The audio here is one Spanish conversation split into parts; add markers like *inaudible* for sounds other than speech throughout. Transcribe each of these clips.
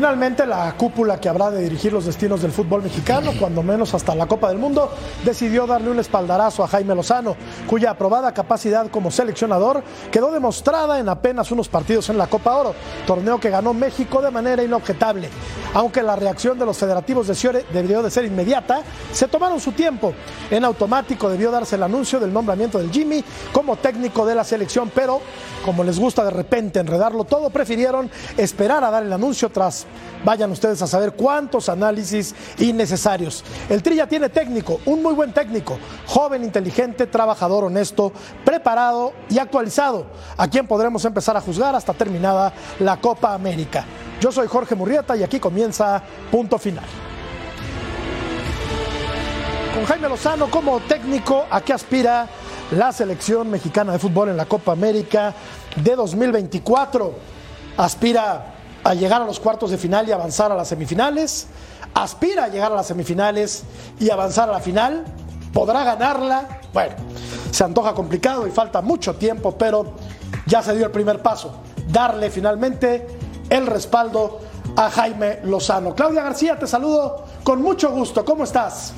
Finalmente, la cúpula que habrá de dirigir los destinos del fútbol mexicano, cuando menos hasta la Copa del Mundo, decidió darle un espaldarazo a Jaime Lozano, cuya aprobada capacidad como seleccionador quedó demostrada en apenas unos partidos en la Copa Oro, torneo que ganó México de manera inobjetable. Aunque la reacción de los federativos de Ciore debió de ser inmediata, se tomaron su tiempo. En automático debió darse el anuncio del nombramiento del Jimmy como técnico de la selección, pero como les gusta de repente enredarlo todo, prefirieron esperar a dar el anuncio tras Vayan ustedes a saber cuántos análisis innecesarios. El Trilla tiene técnico, un muy buen técnico, joven, inteligente, trabajador, honesto, preparado y actualizado, a quien podremos empezar a juzgar hasta terminada la Copa América. Yo soy Jorge Murrieta y aquí comienza Punto Final. Con Jaime Lozano como técnico, ¿a qué aspira la selección mexicana de fútbol en la Copa América de 2024? Aspira a llegar a los cuartos de final y avanzar a las semifinales, aspira a llegar a las semifinales y avanzar a la final, podrá ganarla, bueno, se antoja complicado y falta mucho tiempo, pero ya se dio el primer paso, darle finalmente el respaldo a Jaime Lozano. Claudia García, te saludo con mucho gusto, ¿cómo estás?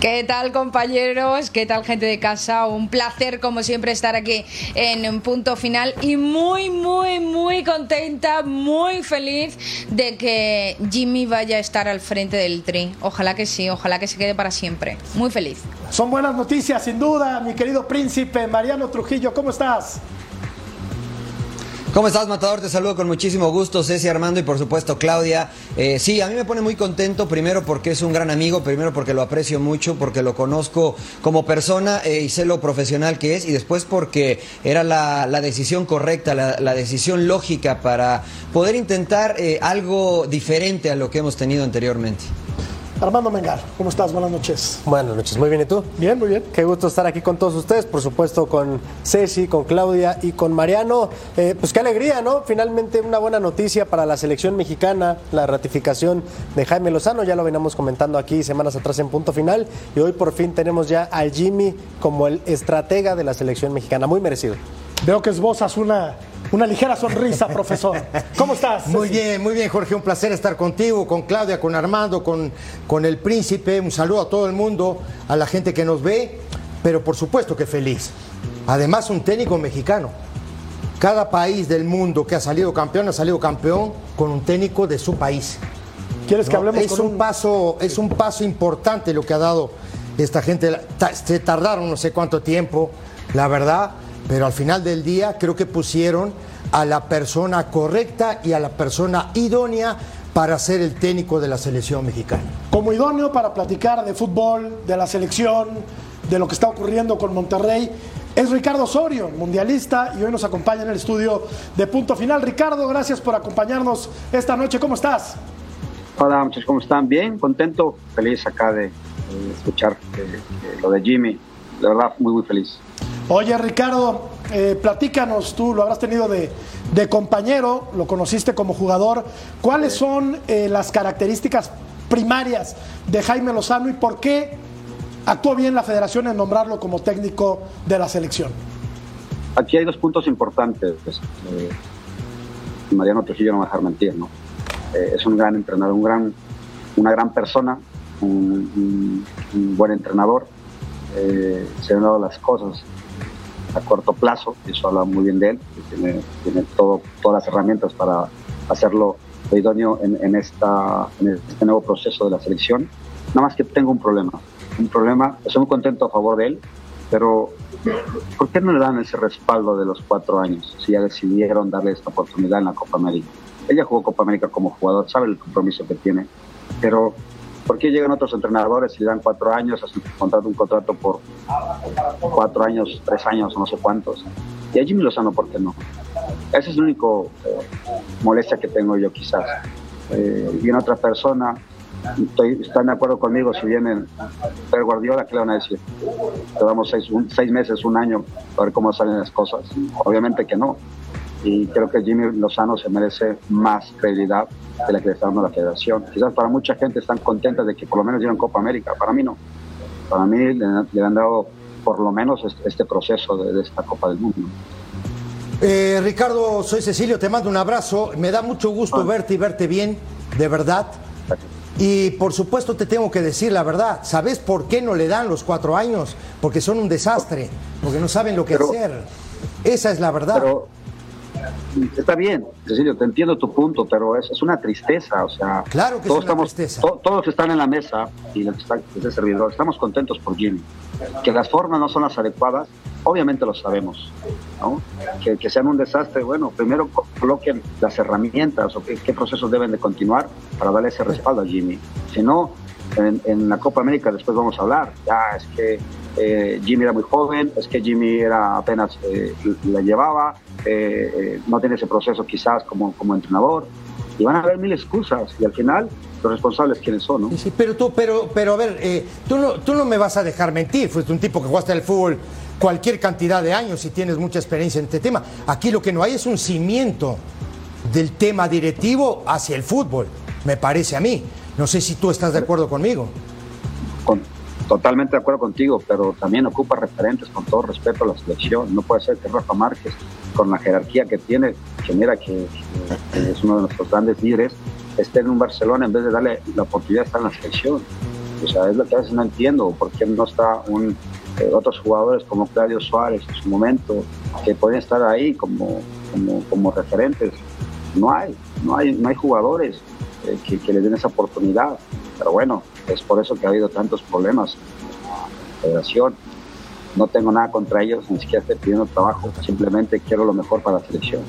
¿Qué tal compañeros? ¿Qué tal gente de casa? Un placer como siempre estar aquí en punto final y muy, muy, muy contenta, muy feliz de que Jimmy vaya a estar al frente del tri. Ojalá que sí, ojalá que se quede para siempre. Muy feliz. Son buenas noticias, sin duda, mi querido príncipe Mariano Trujillo, ¿cómo estás? ¿Cómo estás, Matador? Te saludo con muchísimo gusto, Ceci Armando y por supuesto Claudia. Eh, sí, a mí me pone muy contento, primero porque es un gran amigo, primero porque lo aprecio mucho, porque lo conozco como persona eh, y sé lo profesional que es, y después porque era la, decisión correcta, la, decisión lógica para poder intentar eh, algo diferente a lo que hemos tenido anteriormente. Armando Mengar, ¿cómo estás? Buenas noches. Buenas noches, muy bien, ¿y tú? Bien, muy bien. Qué gusto estar aquí con todos ustedes, por supuesto con Ceci, con Claudia y con Mariano. Eh, pues qué alegría, ¿no? Finalmente una buena noticia para la selección mexicana, la ratificación de Jaime Lozano, ya lo veníamos comentando aquí semanas atrás en punto final, y hoy por fin tenemos ya al Jimmy como el estratega de la selección mexicana, muy merecido. Veo que esbozas una una ligera sonrisa, profesor. ¿Cómo estás? Muy bien, muy bien, Jorge. Un placer estar contigo, con Claudia, con Armando, con, con el príncipe. Un saludo a todo el mundo, a la gente que nos ve, pero por supuesto que feliz. Además, un técnico mexicano. Cada país del mundo que ha salido campeón ha salido campeón con un técnico de su país. ¿Quieres que hablemos es un, paso Es un paso importante lo que ha dado esta gente. Se tardaron no sé cuánto tiempo, la verdad pero al final del día creo que pusieron a la persona correcta y a la persona idónea para ser el técnico de la selección mexicana. Como idóneo para platicar de fútbol, de la selección, de lo que está ocurriendo con Monterrey, es Ricardo Osorio, mundialista, y hoy nos acompaña en el estudio de Punto Final. Ricardo, gracias por acompañarnos esta noche. ¿Cómo estás? Hola, muchachos, ¿cómo están? Bien, contento, feliz acá de, escuchar lo de Jimmy. De verdad, muy, muy feliz. Oye, Ricardo, eh, platícanos, tú lo habrás tenido de, compañero, lo conociste como jugador. ¿Cuáles son eh, las características primarias de Jaime Lozano y por qué actuó bien la federación en nombrarlo como técnico de la selección? Aquí hay dos puntos importantes. Eh, Mariano Trujillo no va a dejar mentir, ¿no? es un gran entrenador, un gran, una gran persona, un, buen entrenador. se han dado las cosas a corto plazo, eso habla muy bien de él, tiene, tiene todo, todas las herramientas para hacerlo idóneo en, esta, en este nuevo proceso de la selección. Nada más que tengo un problema. un problema. Estoy muy contento a favor de él, pero ¿por qué no le dan ese respaldo de los cuatro años si ya decidieron darle esta oportunidad en la Copa América? Ella jugó Copa América como jugador, sabe el compromiso que tiene, pero ¿por qué llegan otros entrenadores y le dan cuatro años, hacen un contrato, un contrato por cuatro años, tres años, no sé cuántos? Y a Jimmy Lozano, ¿por qué no? Esa es la única eh, molestia que tengo yo quizás. Eh, viene otra persona, estoy, están de acuerdo conmigo si viene Pedro Guardiola, ¿qué le van a decir? Te damos seis, seis meses, un año, para ver cómo salen las cosas. Obviamente que no. Y creo que Jimmy Lozano se merece más credibilidad de la que le está dando la federación. Quizás para mucha gente están contentas de que por lo menos dieron Copa América. Para mí no. Para mí le, han dado por lo menos este, proceso de, de esta Copa del Mundo. Eh, Ricardo, soy Cecilio, te mando un abrazo. Me da mucho gusto Ah. verte y verte bien, de verdad. Y por supuesto te tengo que decir la verdad. ¿Sabes por qué no le dan los cuatro años? Porque son un desastre, porque no saben lo que Pero- hacer. Esa es la verdad. Pero está bien, Cecilio, te entiendo tu punto, pero es, es una tristeza, o sea, Claro que es todos una estamos, tristeza. to- todos están en la mesa y los que están este servidor, estamos contentos por Jimmy. Que las formas no son las adecuadas, obviamente lo sabemos, ¿no? Que, que sean un desastre, bueno, primero coloquen las herramientas o qué, qué procesos deben de continuar para darle ese respaldo a Jimmy. Si no, en, en la Copa América después vamos a hablar, ya es que eh, Jimmy era muy joven, es que Jimmy era apenas eh, la llevaba, eh, eh, no tiene ese proceso quizás como, como entrenador, y van a haber mil excusas, y al final los responsables quiénes son, ¿no? Sí, sí, pero tú, pero, pero a ver, eh, tú, no, tú no me vas a dejar mentir. Fuiste un tipo que jugaste al fútbol cualquier cantidad de años y tienes mucha experiencia en este tema. Aquí lo que no hay es un cimiento del tema directivo hacia el fútbol, me parece a mí. No sé si tú estás de acuerdo conmigo. Con- totalmente de acuerdo contigo, pero también ocupa referentes con todo respeto a la selección. No puede ser que Rafa Márquez, con la jerarquía que tiene, que mira que, es uno de nuestros grandes líderes, esté en un Barcelona en vez de darle la oportunidad de estar en la selección. O sea, es lo que a veces no entiendo, por qué no está un, eh, otros jugadores como Claudio Suárez en su momento, que pueden estar ahí como, como, como referentes. No hay, no hay, no hay jugadores eh, que, que le den esa oportunidad. Pero bueno, es por eso que ha habido tantos problemas en la federación. No tengo nada contra ellos, ni siquiera estoy pidiendo trabajo, simplemente quiero lo mejor para la selección.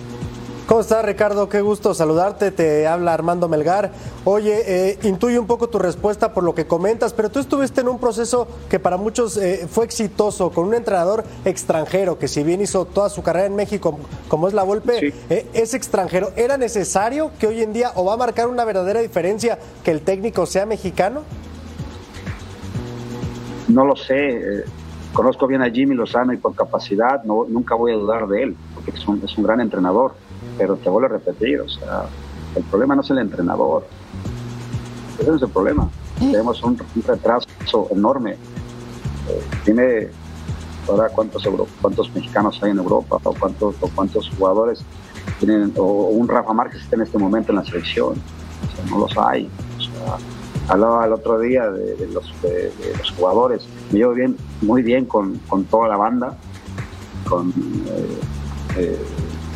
¿Cómo estás, Ricardo? Qué gusto saludarte. Te habla Armando Melgar. Oye, eh, intuyo un poco tu respuesta por lo que comentas, pero tú estuviste en un proceso que para muchos eh, fue exitoso, con un entrenador extranjero que si bien hizo toda su carrera en México, como es la Volpe, Sí. eh, es extranjero. ¿Era necesario que hoy en día o va a marcar una verdadera diferencia que el técnico sea mexicano? No lo sé, eh, conozco bien a Jimmy Lozano y por capacidad no, nunca voy a dudar de él, porque es un, es un gran entrenador, pero te vuelvo a repetir, o sea, el problema no es el entrenador, ese no es el problema, tenemos un, un retraso enorme. Eh, dime ahora cuántos, euro- cuántos mexicanos hay en Europa o cuántos, o cuántos jugadores tienen, o un Rafa Márquez está en este momento en la selección, o sea, no los hay. O sea, hablaba el otro día de, los, de, los jugadores. Me llevo bien, muy bien con, con toda la banda, con eh, eh,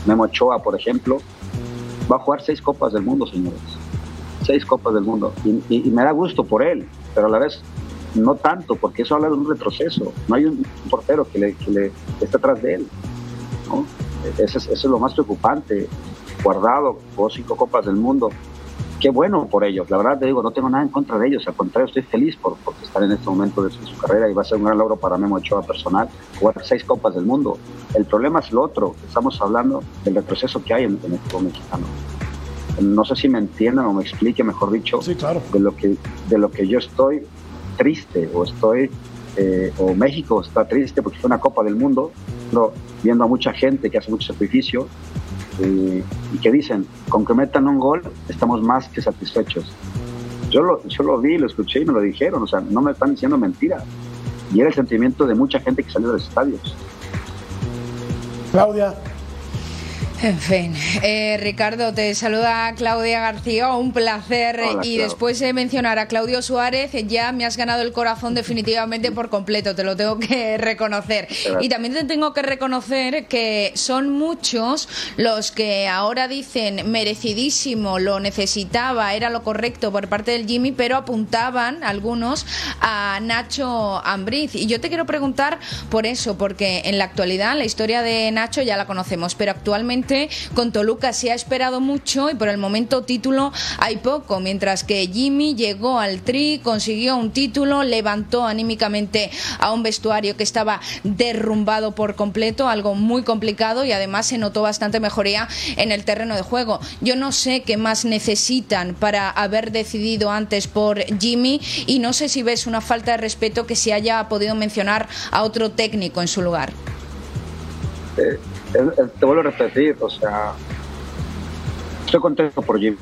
Memo Ochoa, por ejemplo. Va a jugar seis Copas del Mundo, señores. Seis Copas del Mundo. Y, y- me da gusto por él, pero a la vez no tanto, porque eso habla de un retroceso. No hay un portero que, le, que, le, que esté atrás de él. ¿no? Eso, es, eso es lo más preocupante. Guardado, jugó cinco Copas del Mundo qué bueno por ellos. La verdad te digo, no tengo nada en contra de ellos. Al contrario, estoy feliz por, por estar en este momento de su, su carrera y va a ser un gran logro para Memo Ochoa personal jugar seis copas del mundo. El problema es lo otro. Estamos hablando del retroceso que hay en, en el fútbol mexicano. No sé si me entiendan o me explique, mejor dicho, Sí, claro. de lo que de lo que yo estoy triste o estoy eh, o México está triste porque fue una Copa del Mundo, viendo a mucha gente que hace mucho sacrificio y que dicen, con que metan un gol estamos más que satisfechos. Yo lo, yo lo vi, lo escuché y me lo dijeron, o sea, no me están diciendo mentira. Y era el sentimiento de mucha gente que salió de los estadios. Claudia, En fin, eh, Ricardo, te saluda Claudia García, un placer. y después de mencionar a Claudio Suárez, ya me has ganado el corazón *laughs* definitivamente por completo, te lo tengo que reconocer. Y también te tengo que reconocer que son muchos los que ahora dicen merecidísimo, lo necesitaba, era lo correcto por parte del Jimmy, pero apuntaban algunos a Nacho Ambriz. Y yo te quiero preguntar por eso, porque en la actualidad la historia de Nacho ya la conocemos, pero actualmente con Toluca se ha esperado mucho y por el momento título hay poco, mientras que Jimmy llegó al Tri, consiguió un título, levantó anímicamente a un vestuario que estaba derrumbado por completo, algo muy complicado y además se notó bastante mejoría en el terreno de juego. Yo no sé qué más necesitan para haber decidido antes por Jimmy y no sé si ves una falta de respeto que se haya podido mencionar a otro técnico en su lugar. Eh, te vuelvo a repetir, o sea, estoy contento por Jim,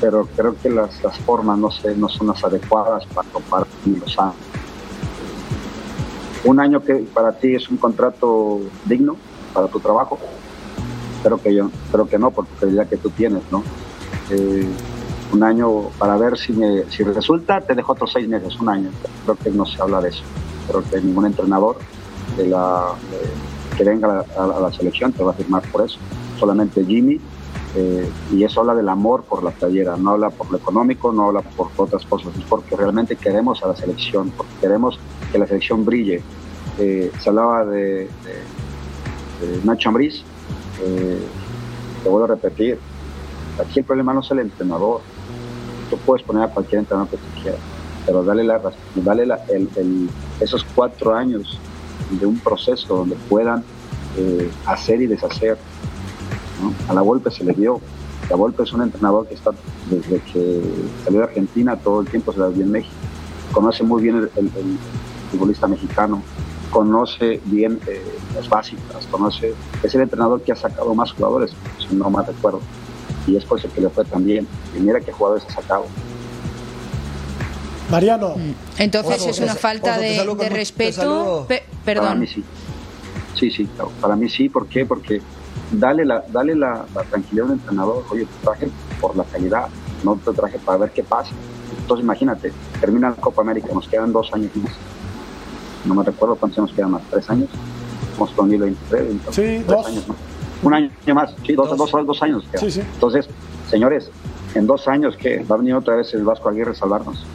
pero creo que las, las formas no, sé, no son las adecuadas para comparar los años. Un año que para ti es un contrato digno para tu trabajo, creo que yo, creo que no, por tu calidad que tú tienes, ¿no? Eh, un año para ver si, me, si resulta, te dejo otros seis meses, un año. Creo que no se habla de eso. Creo que ningún entrenador de la, que venga a la, selección te va a firmar por eso. Solamente Jimmy, eh, y eso habla del amor por la playera, no habla por lo económico, no habla por otras cosas, es porque realmente queremos a la selección, porque queremos que la selección brille. Eh, se hablaba de, Nacho Ambriz, eh, te vuelvo a repetir, aquí el problema no es el entrenador, tú puedes poner a cualquier entrenador que tú quieras, pero dale, la, dale esos cuatro años de un proceso donde puedan eh, hacer y deshacer. A la Volpe se le dio. La Volpe es un entrenador que está desde que salió de Argentina, todo el tiempo se la dio en México. Conoce muy bien el, futbolista mexicano, conoce bien eh, las básicas, conoce, es el entrenador que ha sacado más jugadores, no más recuerdo. Y es por eso que le fue tan bien. Y mira qué jugadores ha sacado. Mariano. Entonces es una falta de, respeto. perdón. Para mí sí. Sí, sí, para mí sí. ¿Por qué? Porque dale la, dale la, tranquilidad a un entrenador. Oye, te traje por la calidad, no te traje para ver qué pasa. Entonces imagínate, termina la Copa América, nos quedan dos años más. No me recuerdo cuántos años quedan más, tres años. Con 2023, sí, dos. años más. Un año más, sí, dos, dos, dos, años. Sí, sí. Entonces, señores, en dos años, ¿qué? Va a venir otra vez el Vasco Aguirre a salvarnos.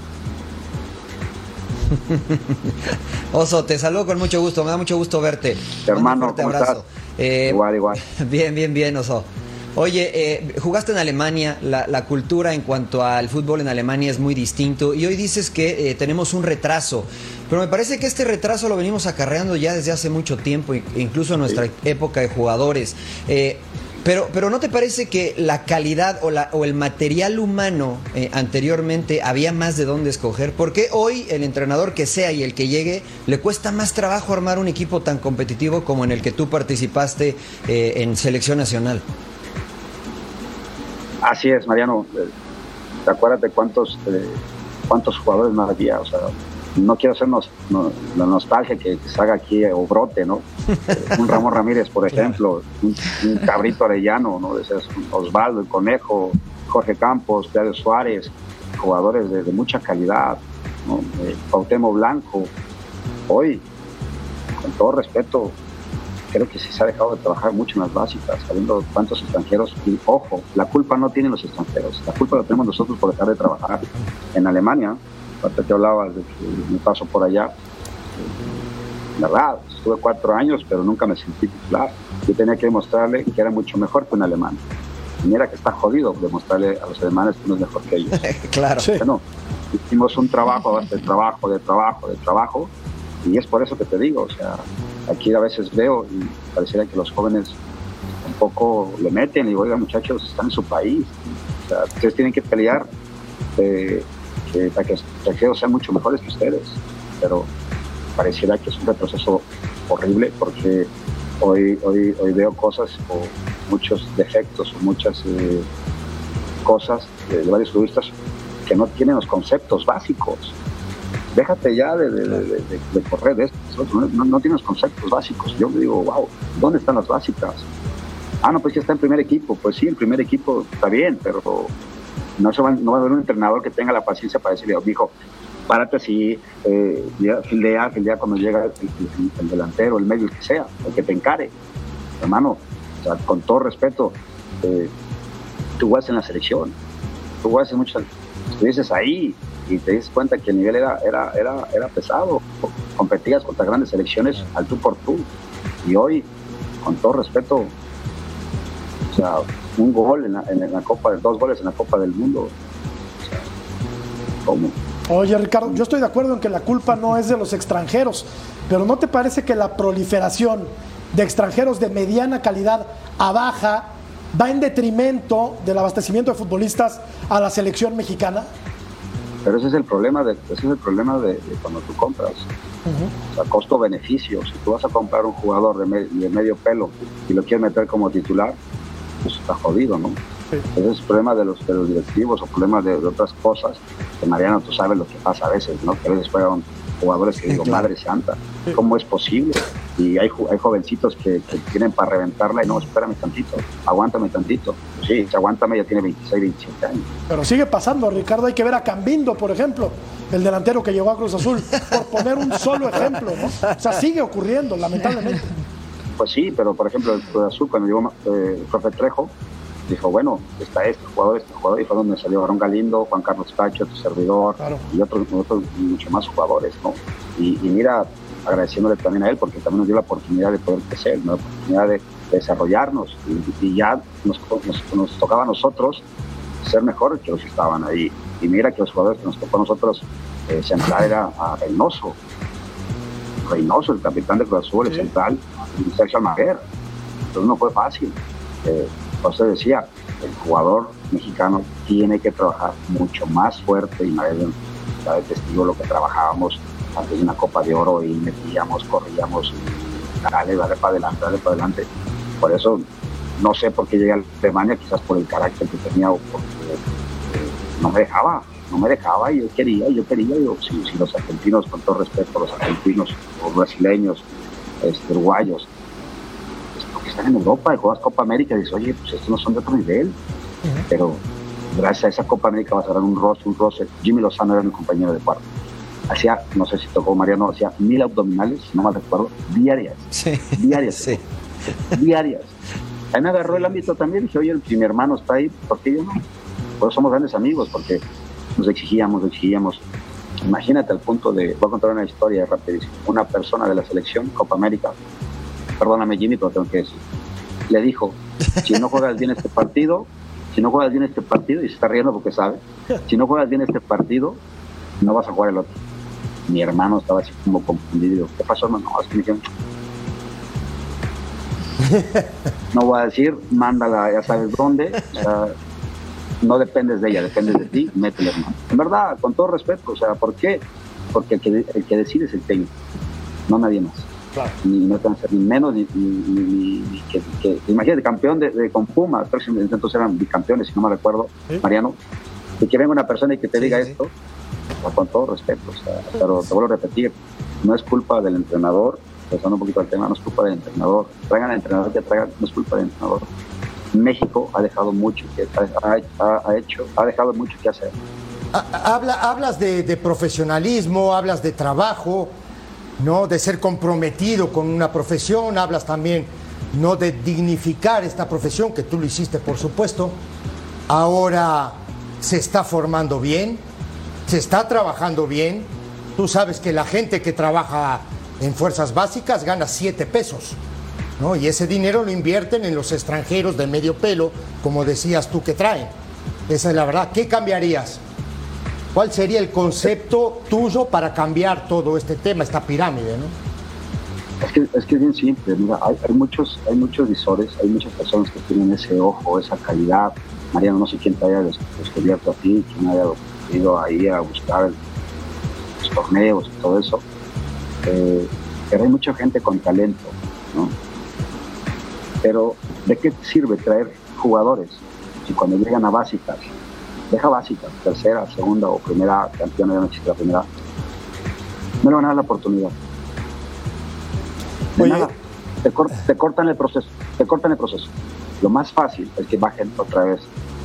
*laughs* Oso, te saludo con mucho gusto, me da mucho gusto verte. Hermano, un abrazo. Eh, igual, igual. *laughs* Bien, bien, bien, Oso. Oye, eh, jugaste en Alemania, la, cultura en cuanto al fútbol en Alemania es muy distinto y hoy dices que eh, tenemos un retraso, pero me parece que este retraso lo venimos acarreando ya desde hace mucho tiempo, incluso en nuestra época de jugadores. Pero, pero ¿no te parece que la calidad o, la, o el material humano eh, anteriormente había más de dónde escoger? ¿Por qué hoy el entrenador que sea y el que llegue le cuesta más trabajo armar un equipo tan competitivo como en el que tú participaste eh, en selección nacional? Así es, Mariano. Eh, ¿Te acuerdas de cuántos, cuántos jugadores más había? O sea, no quiero hacernos la nostalgia que, se haga aquí o brote, ¿no? un Ramón Ramírez, por ejemplo, un, Cabrito Arellano, ¿no? Osvaldo, el Conejo, Jorge Campos, Claudio Suárez, jugadores de, mucha calidad, ¿no? Eh, Blanco. Hoy, con todo respeto, creo que sí se ha dejado de trabajar mucho en las básicas, sabiendo cuántos extranjeros, y ojo, la culpa no tienen los extranjeros, la culpa la tenemos nosotros por dejar de trabajar. En Alemania, cuando te hablaba de mi paso por allá, verdad, estuve cuatro años, pero nunca me sentí titular. Yo tenía que demostrarle que era mucho mejor que un alemán. Y mira que está jodido demostrarle a los alemanes que uno es mejor que ellos. *laughs* claro. Bueno, hicimos un trabajo, de trabajo, de trabajo, de trabajo, y es por eso que te digo, o sea, aquí a veces veo y pareciera que los jóvenes un poco le meten y digo, oiga muchachos, están en su país, o sea, ustedes tienen que pelear eh, para que extranjeros sean mucho mejores que ustedes, pero pareciera que es un retroceso horrible porque hoy, hoy, hoy veo cosas o muchos defectos o muchas eh, cosas de, varios futbolistas que no tienen los conceptos básicos. Déjate ya de, correr de esto, no, no, tienen los conceptos básicos. Yo me digo, wow, ¿dónde están las básicas? Ah, no, pues ya está en primer equipo. Pues sí, en primer equipo está bien, pero no, se va, no va a haber un entrenador que tenga la paciencia para decirle, dijo, párate así, eh, fildea, fildea cuando llega el, delantero, el medio, el que sea, el que te encare. Hermano, o sea, con todo respeto, eh, tú vas en la selección, tú vas en muchas, dices ahí y te das cuenta que el nivel era, era, era, era pesado, competías contra grandes selecciones al tú por tú. Y hoy, con todo respeto, o sea, un gol en la, en la Copa, dos goles en la Copa del Mundo. ¿cómo? Oye, Ricardo, yo estoy de acuerdo en que la culpa no es de los extranjeros, pero ¿no te parece que la proliferación de extranjeros de mediana calidad a baja va en detrimento del abastecimiento de futbolistas a la selección mexicana? Pero ese es el problema de, ese es el problema de, cuando tú compras. O sea, costo-beneficio. Si tú vas a comprar un jugador de, de, medio pelo y lo quieres meter como titular, pues está jodido, ¿no? Ese es el problema de los, de los directivos o problema de, otras cosas. Que Mariano, tú sabes lo que pasa a veces, ¿no? Que a veces juegan jugadores que digo, madre santa, ¿cómo es posible? Y hay, hay jovencitos que, que, tienen para reventarla y no, espérame tantito, aguántame tantito. Pues sí, aguántame, ya tiene 26, 27 años. Pero sigue pasando, Ricardo, hay que ver a Cambindo, por ejemplo, el delantero que llegó a Cruz Azul, por poner un solo ejemplo, ¿no? O sea, sigue ocurriendo, lamentablemente. Pues sí, pero por ejemplo, el Cruz Azul, cuando llegó eh, el profe Trejo, dijo, bueno, está este jugador, este jugador, y fue donde salió Aaron Galindo, Juan Carlos Cacho, tu servidor, y otros, otros muchos más jugadores, ¿no? Y, mira, agradeciéndole también a él, porque también nos dio la oportunidad de poder crecer, la oportunidad de, desarrollarnos, y, ya nos, nos, tocaba a nosotros ser mejores que los que estaban ahí. Y mira que los jugadores que nos tocó a nosotros eh, central era a Reynoso, Reynoso, el capitán de Cruz Azul, el central, y Sergio Almaguer. Entonces no fue fácil. Eh, usted decía, el jugador mexicano tiene que trabajar mucho más fuerte y nadie de testigo lo que trabajábamos antes de una Copa de Oro y metíamos, corríamos, y dale, dale para adelante, dale para adelante. Por eso no sé por qué llegué a Alemania, quizás por el carácter que tenía o porque eh, no me dejaba, no me dejaba y yo quería, yo quería, yo, si, si los argentinos, con todo respeto, los argentinos, los brasileños, este, uruguayos, están en Europa y juegas Copa América y dices, oye, pues estos no son de otro nivel. Pero gracias a esa Copa América vas a dar un roce, un roce. Jimmy Lozano era mi compañero de cuarto. Hacía, no sé si tocó Mariano, hacía mil abdominales, no me recuerdo, diarias. Diarias. Sí. Diarias. Ahí me agarró el ámbito también. Dije, oye, si mi hermano está ahí, ¿por qué yo no? Pues somos grandes amigos, porque nos exigíamos, exigíamos. Imagínate al punto de, voy a contar una historia rapidísima. Una persona de la selección Copa América perdóname Jimmy, pero tengo que decir, le dijo, si no juegas bien este partido, si no juegas bien este partido, y se está riendo porque sabe, si no juegas bien este partido, no vas a jugar el otro. Mi hermano estaba así como confundido. ¿Qué pasó, hermano? No, es me dijeron, no voy a decir, mándala, ya sabes dónde. No dependes de ella, dependes de ti, métele hermano. En verdad, con todo respeto, o sea, ¿por qué? Porque el que, el que decide es el técnico, no nadie más. Ni no ser ni menos, ni, que, imagínate, campeón de, con Puma, entonces eran bicampeones, si no me recuerdo, Mariano, y que venga una persona y que te diga esto, con todo respeto, pero te vuelvo a repetir, no es culpa del entrenador, pensando un poquito al tema, no es culpa del entrenador, traigan al entrenador que traigan, no es culpa del entrenador. México ha dejado mucho que ha, hecho, ha dejado mucho que hacer. Habla, hablas de profesionalismo, hablas de trabajo, ¿no? de ser comprometido con una profesión, hablas también no de dignificar esta profesión, que tú lo hiciste por supuesto. Ahora se está formando bien, se está trabajando bien. Tú sabes que la gente que trabaja en fuerzas básicas gana siete pesos. ¿No? Y ese dinero lo invierten en los extranjeros de medio pelo, como decías tú que traen. Esa es la verdad. ¿Qué cambiarías? ¿Cuál sería el concepto tuyo para cambiar todo este tema, esta pirámide? Es, que, es que es bien simple, mira, hay, muchos, hay muchos visores, hay muchas personas que tienen ese ojo, esa calidad. Mariano, no sé quién te haya descubierto a ti, quién haya ido ahí a buscar los torneos y todo eso. Eh, pero hay mucha gente con talento, ¿no? Pero, ¿de qué sirve traer jugadores si cuando llegan a básicas deja básica, tercera, segunda o primera campeona, existe la primera, no le van a dar la oportunidad. De nada. Te, cortan el proceso, te cortan el proceso. Lo más fácil es que bajen otra vez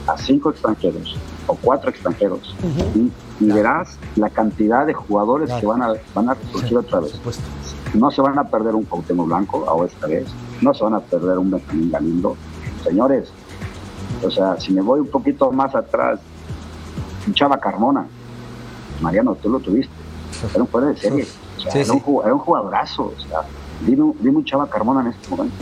a cinco extranjeros o cuatro extranjeros y, verás la cantidad de jugadores que van a, van a surgir otra vez. No se van a perder un Cuauhtémoc Blanco a esta vez, no se van a perder un Benjamín Galindo. Señores, o sea, si me voy un poquito más atrás, un Chava Carmona, Mariano, tú lo tuviste, era un jugador de serie, era, Un, jugadorazo, o sea, dime, un Chava Carmona en este momento.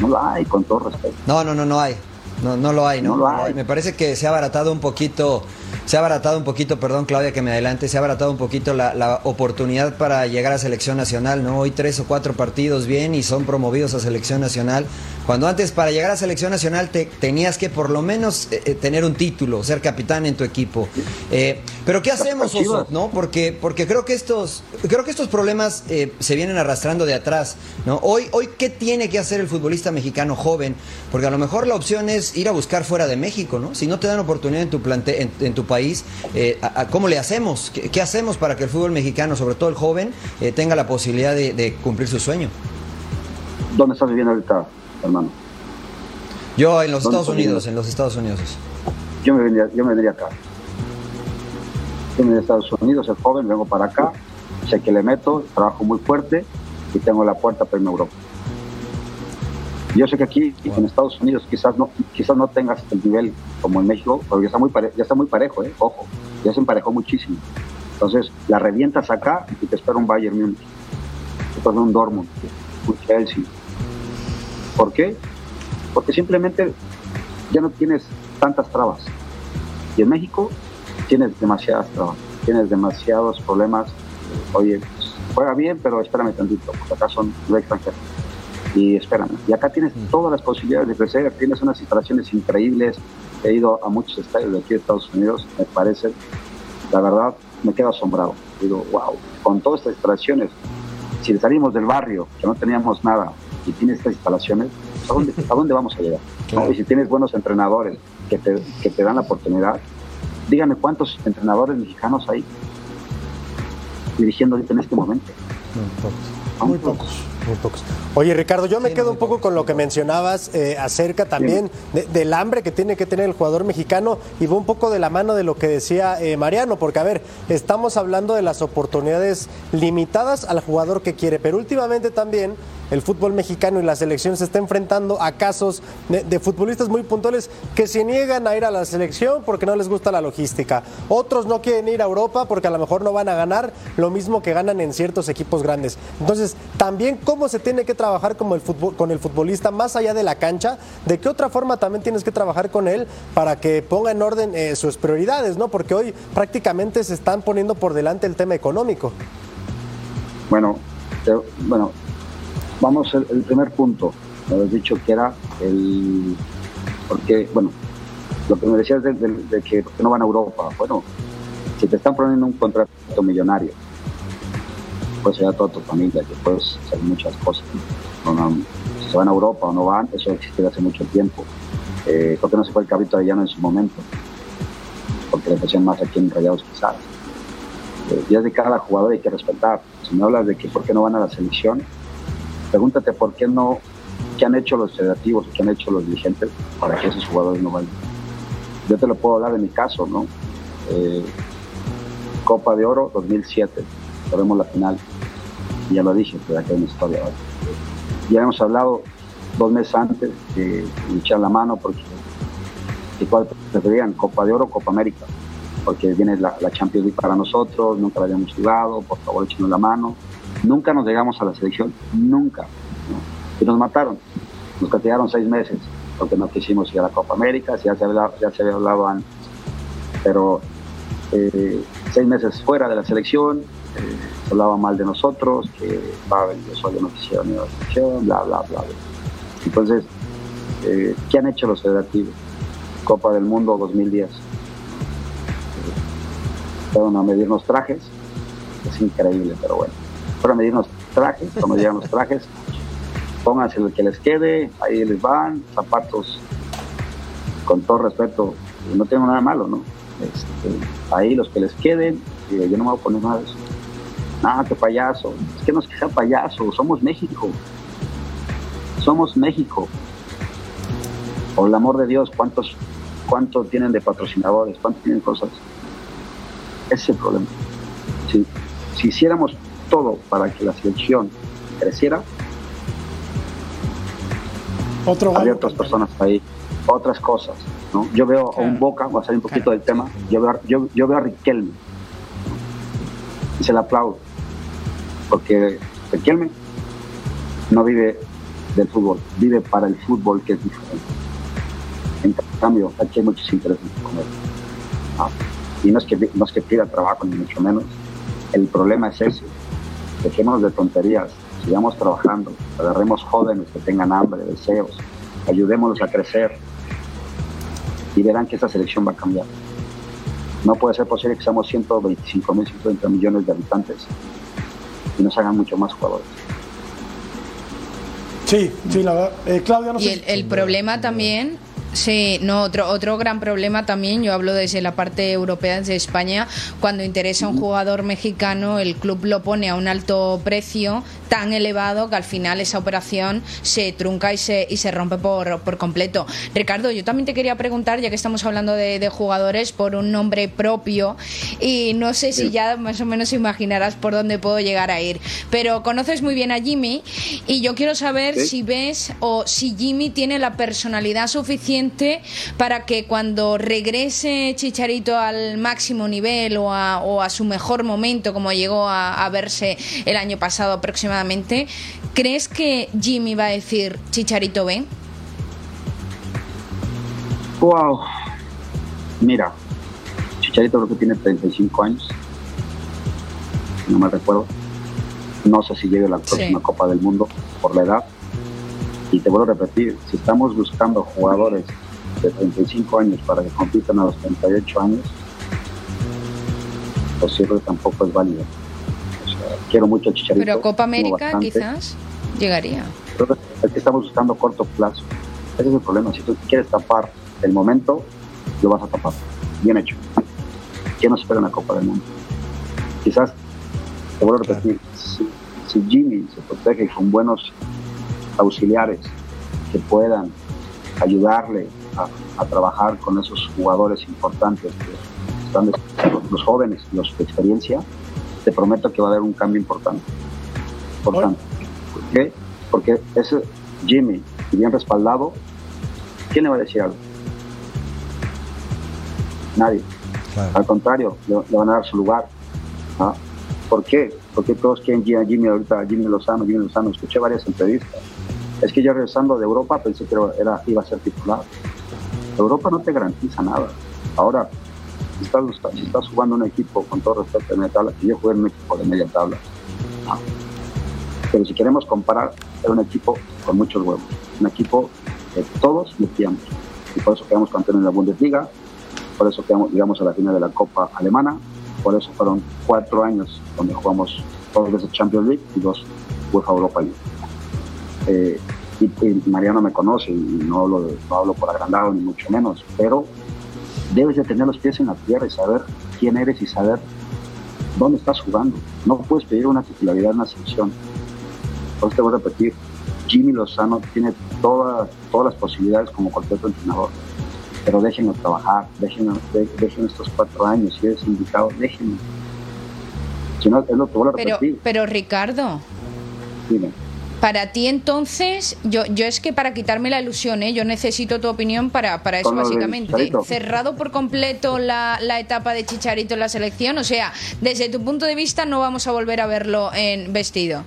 No lo hay, con todo respeto. No, no, no, no hay. No, no lo hay, ¿no? lo hay. Me parece que se ha abaratado un poquito, se ha abaratado un poquito, perdón Claudia que me adelante, se ha abaratado un poquito la, oportunidad para llegar a selección nacional, ¿no? Hoy tres o cuatro partidos bien y son promovidos a selección nacional. Cuando antes para llegar a selección nacional te, tenías que por lo menos eh, eh, tener un título, ser capitán en tu equipo. Eh, pero ¿qué hacemos, Oso? ¿No? Porque, porque creo que estos, creo que estos problemas se vienen arrastrando de atrás, ¿no? Hoy, hoy, ¿qué tiene que hacer el futbolista mexicano joven? Porque a lo mejor la opción es ir a buscar fuera de México, ¿no? Si no te dan oportunidad en tu, plante, en, tu país, eh, ¿cómo le hacemos? ¿Qué, hacemos para que el fútbol mexicano, sobre todo el joven, eh, tenga la posibilidad de, cumplir su sueño? ¿Dónde estás viviendo ahorita, hermano? Yo en los Estados Unidos, en los Estados Unidos. Yo me vendría, yo me vendría acá. Yo me a Estados Unidos, el joven, vengo para acá, sé que le meto, trabajo muy fuerte y tengo la puerta para irme a Europa. Yo sé que aquí en Estados Unidos quizás no, quizás no tengas el nivel como en México, pero ya está muy, ya está muy parejo, ¿eh? ojo, ya se emparejó muchísimo. Entonces, la revientas acá y te espera un Bayern Múnich, te espera un Dortmund, un Chelsea. ¿Por qué? Porque simplemente ya no tienes tantas trabas. Y en México tienes demasiadas trabas, tienes demasiados problemas. Oye, pues, juega bien, pero espérame tantito, porque acá son los extranjeros y espérame. Y acá tienes mm. todas las posibilidades de crecer, tienes unas instalaciones increíbles. He ido a muchos estadios de aquí de Estados Unidos, me parece, la verdad, me quedo asombrado. Digo, wow, con todas estas instalaciones, si salimos del barrio, que no teníamos nada, y tienes estas instalaciones, ¿a dónde, ¿a dónde vamos a llegar? Y si tienes buenos entrenadores que te, que te dan la oportunidad, dígame cuántos entrenadores mexicanos hay dirigiendo ahorita en este momento. Muy pocos. Muy pocos. Oye, Ricardo, yo me quedo un poco con lo que mencionabas eh, acerca también del hambre que tiene que tener el jugador mexicano y va un poco de la mano de lo que decía eh, Mariano, porque a ver, estamos hablando de las oportunidades limitadas al jugador que quiere, pero últimamente también el fútbol mexicano y la selección se está enfrentando a casos de, futbolistas muy puntuales que se niegan a ir a la selección porque no les gusta la logística. Otros no quieren ir a Europa porque a lo mejor no van a ganar lo mismo que ganan en ciertos equipos grandes. Entonces, también cómo se tiene que trabajar con el futbolista más allá de la cancha, de qué otra forma también tienes que trabajar con él para que ponga en orden eh, sus prioridades, ¿no? Porque hoy prácticamente se están poniendo por delante el tema económico. Bueno, bueno, Vamos al primer punto. Me habías dicho que era el. Porque, bueno, lo que me decías de, que no van a Europa. Bueno, si te están poniendo un contrato millonario, pues ya toda tu familia, que puedes hacer muchas cosas. si se van a Europa o no van, eso existe hace mucho tiempo. Eh, creo que no se fue el cabrito de llano en su momento, porque le pusieron más aquí en Rayados quizás. Eh, y es de cada jugador hay que respetar. Si me hablas de que por qué no van a la selección, pregúntate por qué no, qué han hecho los federativos, qué han hecho los dirigentes para que esos jugadores no vayan. Yo te lo puedo hablar de mi caso, ¿no? Eh, Copa de Oro 2007, vemos la final, ya lo dije, pero aquí hay una historia. Ya hemos hablado dos meses antes de echar la mano porque igual preferían Copa de Oro o Copa América, porque viene la, Champions League para nosotros, nunca la habíamos jugado, por favor échenos la mano Nunca nos llegamos a la selección, nunca. Y nos mataron. Nos castigaron seis meses porque no quisimos ir a la Copa América, ya se había, ya se había hablado antes. Pero eh, seis meses fuera de la selección, eh, hablaba mal de nosotros, que va, yo no quisieron ir a la selección, bla, bla, bla. Entonces, eh, ¿qué han hecho los federativos? Copa del Mundo 2010. Fueron a medirnos trajes, es increíble, pero bueno para medir los trajes, cuando llegan los trajes, pónganse el que les quede, ahí les van, zapatos, con todo respeto, no tengo nada malo, ¿no? Este, ahí los que les queden, yo no me voy a poner nada de eso. Nada, que payaso. Es que no es que sea payaso, somos México. Somos México. Por el amor de Dios, ¿cuántos, cuánto tienen de patrocinadores? ¿Cuánto tienen cosas? Ese es el problema. Si, si hiciéramos todo para que la selección creciera, Otro gallo. otras personas ahí, otras cosas. ¿no? Yo veo a un Boca, voy a salir un poquito del tema, yo veo, yo, yo veo a Riquelme y se le aplaudo, porque Riquelme no vive del fútbol, vive para el fútbol que es diferente. En cambio, aquí hay muchos intereses con él. ¿no? Y no es, que, no es que pida trabajo, ni mucho menos. El problema es ese. Dejémonos de tonterías, sigamos trabajando, agarremos jóvenes que tengan hambre, deseos, ayudémoslos a crecer y verán que esta selección va a cambiar. No puede ser posible que seamos 125 mil, 130 millones de habitantes y nos hagan mucho más jugadores. Sí, sí, la verdad. Eh, Claudia, no Y sé el, si- el problema también, sí, no, otro, otro gran problema también, yo hablo desde la parte europea, desde España, cuando interesa a un jugador mexicano, el club lo pone a un alto precio tan elevado que al final esa operación se trunca y se, y se rompe por, por completo. Ricardo, yo también te quería preguntar, ya que estamos hablando de, de jugadores, por un nombre propio y no sé si ya más o menos imaginarás por dónde puedo llegar a ir, pero conoces muy bien a Jimmy y yo quiero saber Sí. si ves o si Jimmy tiene la personalidad suficiente para que cuando regrese Chicharito al máximo nivel o a, o a su mejor momento, como llegó a, a verse el año pasado aproximadamente, ¿crees que Jimmy va a decir Chicharito ven? Wow. Mira, Chicharito creo que tiene 35 años. No me recuerdo. No sé si llegue a la próxima Sí. Copa del Mundo por la edad. Y te vuelvo a repetir, si estamos buscando jugadores de 35 años para que compitan a los 38 años, pues que tampoco es válido. Quiero mucho a Chicharito. Pero Copa América quizás llegaría. Es que estamos buscando corto plazo. Ese es el problema. Si tú quieres tapar el momento, lo vas a tapar. Bien hecho. ¿Quién nos espera en la Copa del Mundo? Quizás, te vuelvo a repetir, si, si Jimmy se protege con buenos auxiliares que puedan ayudarle a, a trabajar con esos jugadores importantes que están los jóvenes, los de experiencia, te prometo que va a haber un cambio importante. Importante. ¿Por qué? Porque ese Jimmy, bien respaldado, ¿quién le va a decir algo? Nadie. Al contrario, le, le van a dar su lugar. ¿Por qué? Porque todos quieren a Jimmy ahorita, Jimmy Lozano, Jimmy Lozano. Escuché varias entrevistas. Es que yo regresando de Europa pensé que era, iba a ser titular. Europa no te garantiza nada. Ahora, si estás, estás jugando en un equipo, con todo respeto, de media tabla, que yo jugué en un equipo de media tabla, pero si queremos comparar, era un equipo con muchos huevos, un equipo que todos metíamos, y por eso quedamos campeones de la Bundesliga, por eso quedamos, llegamos a la final de la Copa Alemana, por eso fueron cuatro años donde jugamos dos veces Champions League y dos UEFA Europa League. Eh, y, y, Mariano me conoce y no hablo, no hablo por agrandado ni mucho menos, pero debes de tener los pies en la tierra y saber quién eres y saber dónde estás jugando. No puedes pedir una titularidad en una selección. Entonces te voy a repetir, Jimmy Lozano tiene todas, todas las posibilidades como cualquier otro entrenador, pero déjenlo trabajar, déjenlo, dejen estos cuatro años, si eres invitado, déjenlo. Si no, es lo que voy a pero, repetir. pero Ricardo, Dime. Para ti entonces, yo, yo es que para quitarme la ilusión, ¿eh? yo necesito tu opinión para, para eso Con básicamente. Cerrado por completo la, la etapa de Chicharito en la selección, o sea, desde tu punto de vista no vamos a volver a verlo en vestido.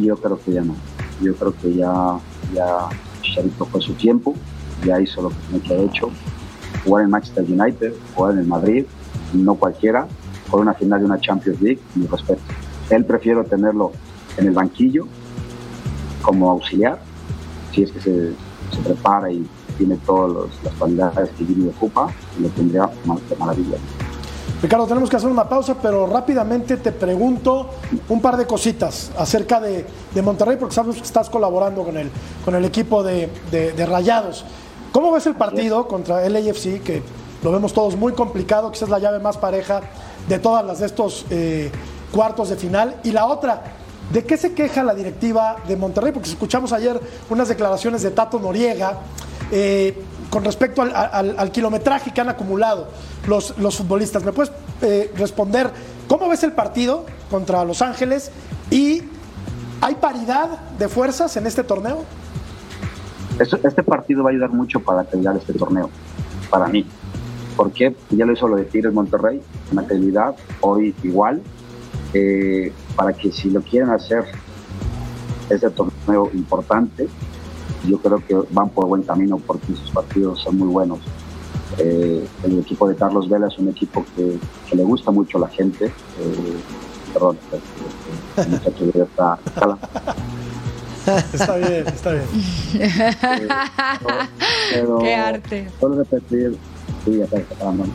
Yo creo que ya no. Yo creo que ya, ya Chicharito fue su tiempo, ya hizo lo que tenía que haber hecho. Jugar en Manchester United, jugar en el Madrid, no cualquiera, por una final de una Champions League, mi respeto. Él prefiero tenerlo en el banquillo como auxiliar, si es que se, se prepara y tiene todas las cualidades que Jimmy ocupa, lo tendría de maravilla. Ricardo, tenemos que hacer una pausa, pero rápidamente te pregunto un par de cositas acerca de, de Monterrey, porque sabemos que estás colaborando con el, con el equipo de, de, de Rayados. ¿Cómo ves el partido contra el AFC, que lo vemos todos muy complicado, quizás la llave más pareja de todas las de estos eh, cuartos de final? Y la otra, ¿de qué se queja la directiva de Monterrey? Porque escuchamos ayer unas declaraciones de Tato Noriega, eh, con respecto al, kilometraje que han acumulado los, los futbolistas. ¿Me puedes eh, responder cómo ves el partido contra Los Ángeles y hay paridad de fuerzas en este torneo? Este, partido va a ayudar mucho para terminar este torneo, para mí. porque Ya lo hizo lo de Tigres Monterrey, materialidad hoy igual, eh, para que si lo quieren hacer este torneo importante, yo creo que van por buen camino porque sus partidos son muy buenos. Eh, el equipo de Carlos Vela es un equipo que, le gusta mucho a la gente. Eh, perdón, está, *laughs* está bien, está bien. *laughs* pero, Qué arte. Solo repetir, sí, acá está parando.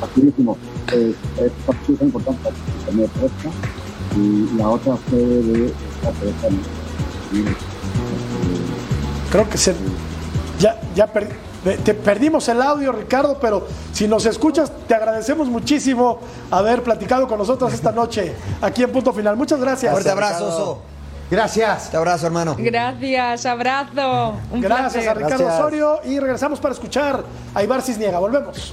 Facilísimo. Eh, es importante que me presta y la otra fue de Creo que se, ya, ya te perdimos el audio, Ricardo, pero si nos escuchas, te agradecemos muchísimo haber platicado con nosotros esta noche aquí en Punto Final. Muchas gracias. Fuerte abrazo, Gracias. Te abrazo, hermano. Gracias, abrazo. gracias a Ricardo Osorio y regresamos para escuchar a Ibar Cisniega. Volvemos.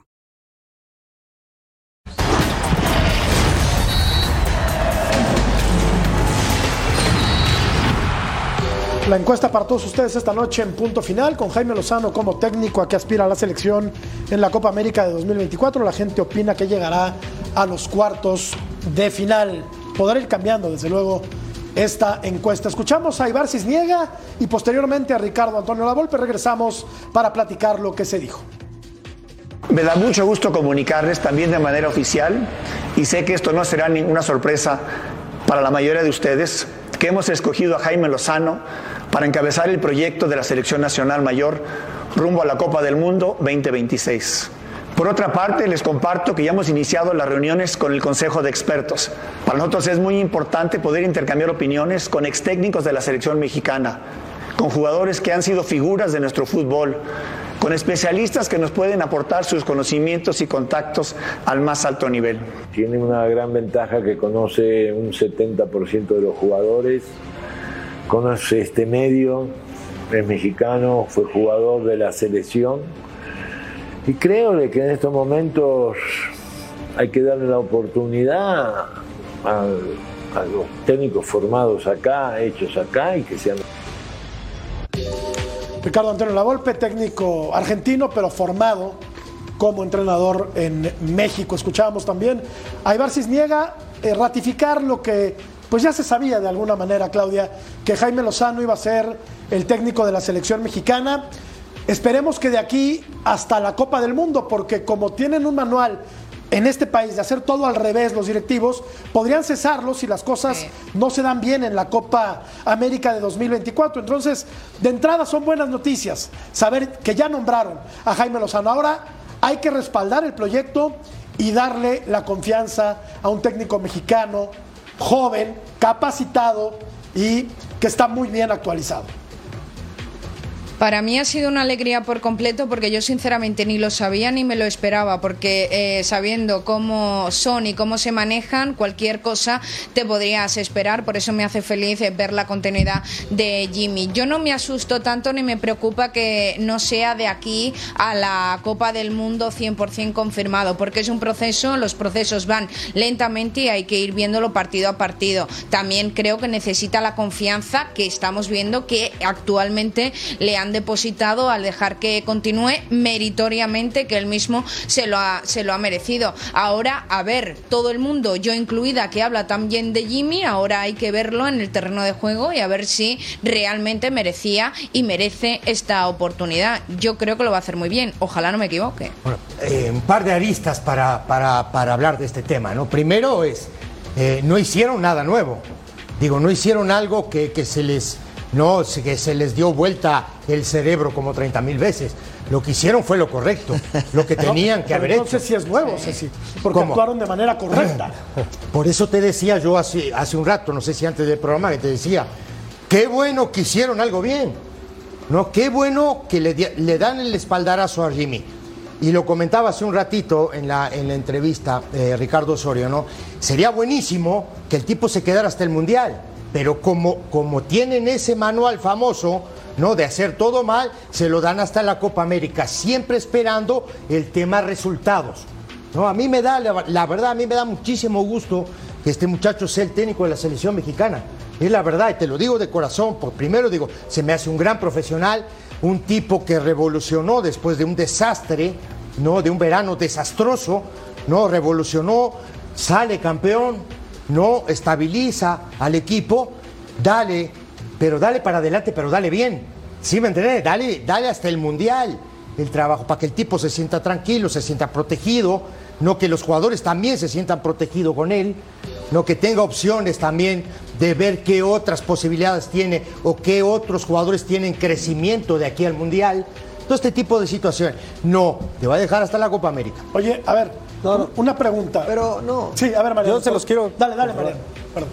La encuesta para todos ustedes esta noche en punto final con Jaime Lozano como técnico a que aspira a la selección en la Copa América de 2024. La gente opina que llegará a los cuartos de final. Podrá ir cambiando, desde luego, esta encuesta. Escuchamos a Ibar Cisniega y posteriormente a Ricardo Antonio Lavolpe. Regresamos para platicar lo que se dijo. Me da mucho gusto comunicarles también de manera oficial y sé que esto no será ninguna sorpresa para la mayoría de ustedes que hemos escogido a Jaime Lozano para encabezar el proyecto de la Selección Nacional Mayor rumbo a la Copa del Mundo 2026. Por otra parte, les comparto que ya hemos iniciado las reuniones con el Consejo de Expertos. Para nosotros es muy importante poder intercambiar opiniones con ex técnicos de la selección mexicana, con jugadores que han sido figuras de nuestro fútbol, con especialistas que nos pueden aportar sus conocimientos y contactos al más alto nivel. Tiene una gran ventaja que conoce un 70% de los jugadores, conoce este medio, es mexicano, fue jugador de la selección y creo que en estos momentos hay que darle la oportunidad a, los técnicos formados acá, hechos acá y que sean Ricardo Antonio Lavolpe, técnico argentino, pero formado como entrenador en México. Escuchábamos también a Ibar Cisniega eh, ratificar lo que pues ya se sabía de alguna manera, Claudia, que Jaime Lozano iba a ser el técnico de la selección mexicana. Esperemos que de aquí hasta la Copa del Mundo, porque como tienen un manual en este país de hacer todo al revés los directivos, podrían cesarlo si las cosas no se dan bien en la Copa América de 2024. Entonces, de entrada son buenas noticias saber que ya nombraron a Jaime Lozano. Ahora hay que respaldar el proyecto y darle la confianza a un técnico mexicano, joven, capacitado y que está muy bien actualizado. Para mí ha sido una alegría por completo porque yo sinceramente ni lo sabía ni me lo esperaba porque eh, sabiendo cómo son y cómo se manejan, cualquier cosa te podrías esperar. Por eso me hace feliz eh, ver la continuidad de Jimmy. Yo no me asusto tanto ni me preocupa que no sea de aquí a la Copa del Mundo 100% confirmado porque es un proceso, los procesos van lentamente y hay que ir viéndolo partido a partido. También creo que necesita la confianza que estamos viendo que actualmente le han depositado al dejar que continúe meritoriamente, que él mismo se lo ha, se lo ha merecido. Ahora, a ver, todo el mundo, yo incluida, que habla también de Jimmy, ahora hay que verlo en el terreno de juego y a ver si realmente merecía y merece esta oportunidad. Yo creo que lo va a hacer muy bien, ojalá no me equivoque. Bueno, eh, un par de aristas para, para, para hablar de este tema, ¿no? Primero es, eh, no hicieron nada nuevo. Digo, no hicieron algo que, que se les no que se les dio vuelta el cerebro como 30 mil veces. Lo que hicieron fue lo correcto, lo que *laughs* tenían que haber entonces hecho. sí es nuevo, Ceci, porque ¿Cómo? actuaron de manera correcta. *laughs* Por eso te decía yo hace, hace un rato, no sé si antes del programa, que te decía, qué bueno que hicieron algo bien. No, qué bueno que le dan el espaldarazo a Jimmy. Y lo comentaba hace un ratito en la, en la entrevista eh, Ricardo Osorio, ¿no? Sería buenísimo que el tipo se quedara hasta el Mundial, pero como, como tienen ese manual famoso, ¿no? De hacer todo mal, se lo dan hasta la Copa América, siempre esperando el tema resultados. No, a mí me da, la, la verdad, a mí me da muchísimo gusto que este muchacho sea el técnico de la selección mexicana. Es la verdad, y te lo digo de corazón, por primero digo, se me hace un gran profesional, un tipo que revolucionó después de un desastre, ¿no? De un verano desastroso, ¿no? Revolucionó, sale campeón, ¿no? Estabiliza al equipo, dale, pero dale para adelante, pero dale bien. ¿Sí me entendés? Dale, dale hasta el mundial el trabajo, para que el tipo se sienta tranquilo, se sienta protegido, no que los jugadores también se sientan protegidos con él, no que tenga opciones también de ver qué otras posibilidades tiene o qué otros jugadores tienen crecimiento de aquí al mundial. Todo este tipo de situaciones. No, te va a dejar hasta la Copa América. Oye, a ver, una pregunta. Pero no. Sí, a ver, Mariano. Yo se los quiero- Dale, dale, Mariano. Perdón.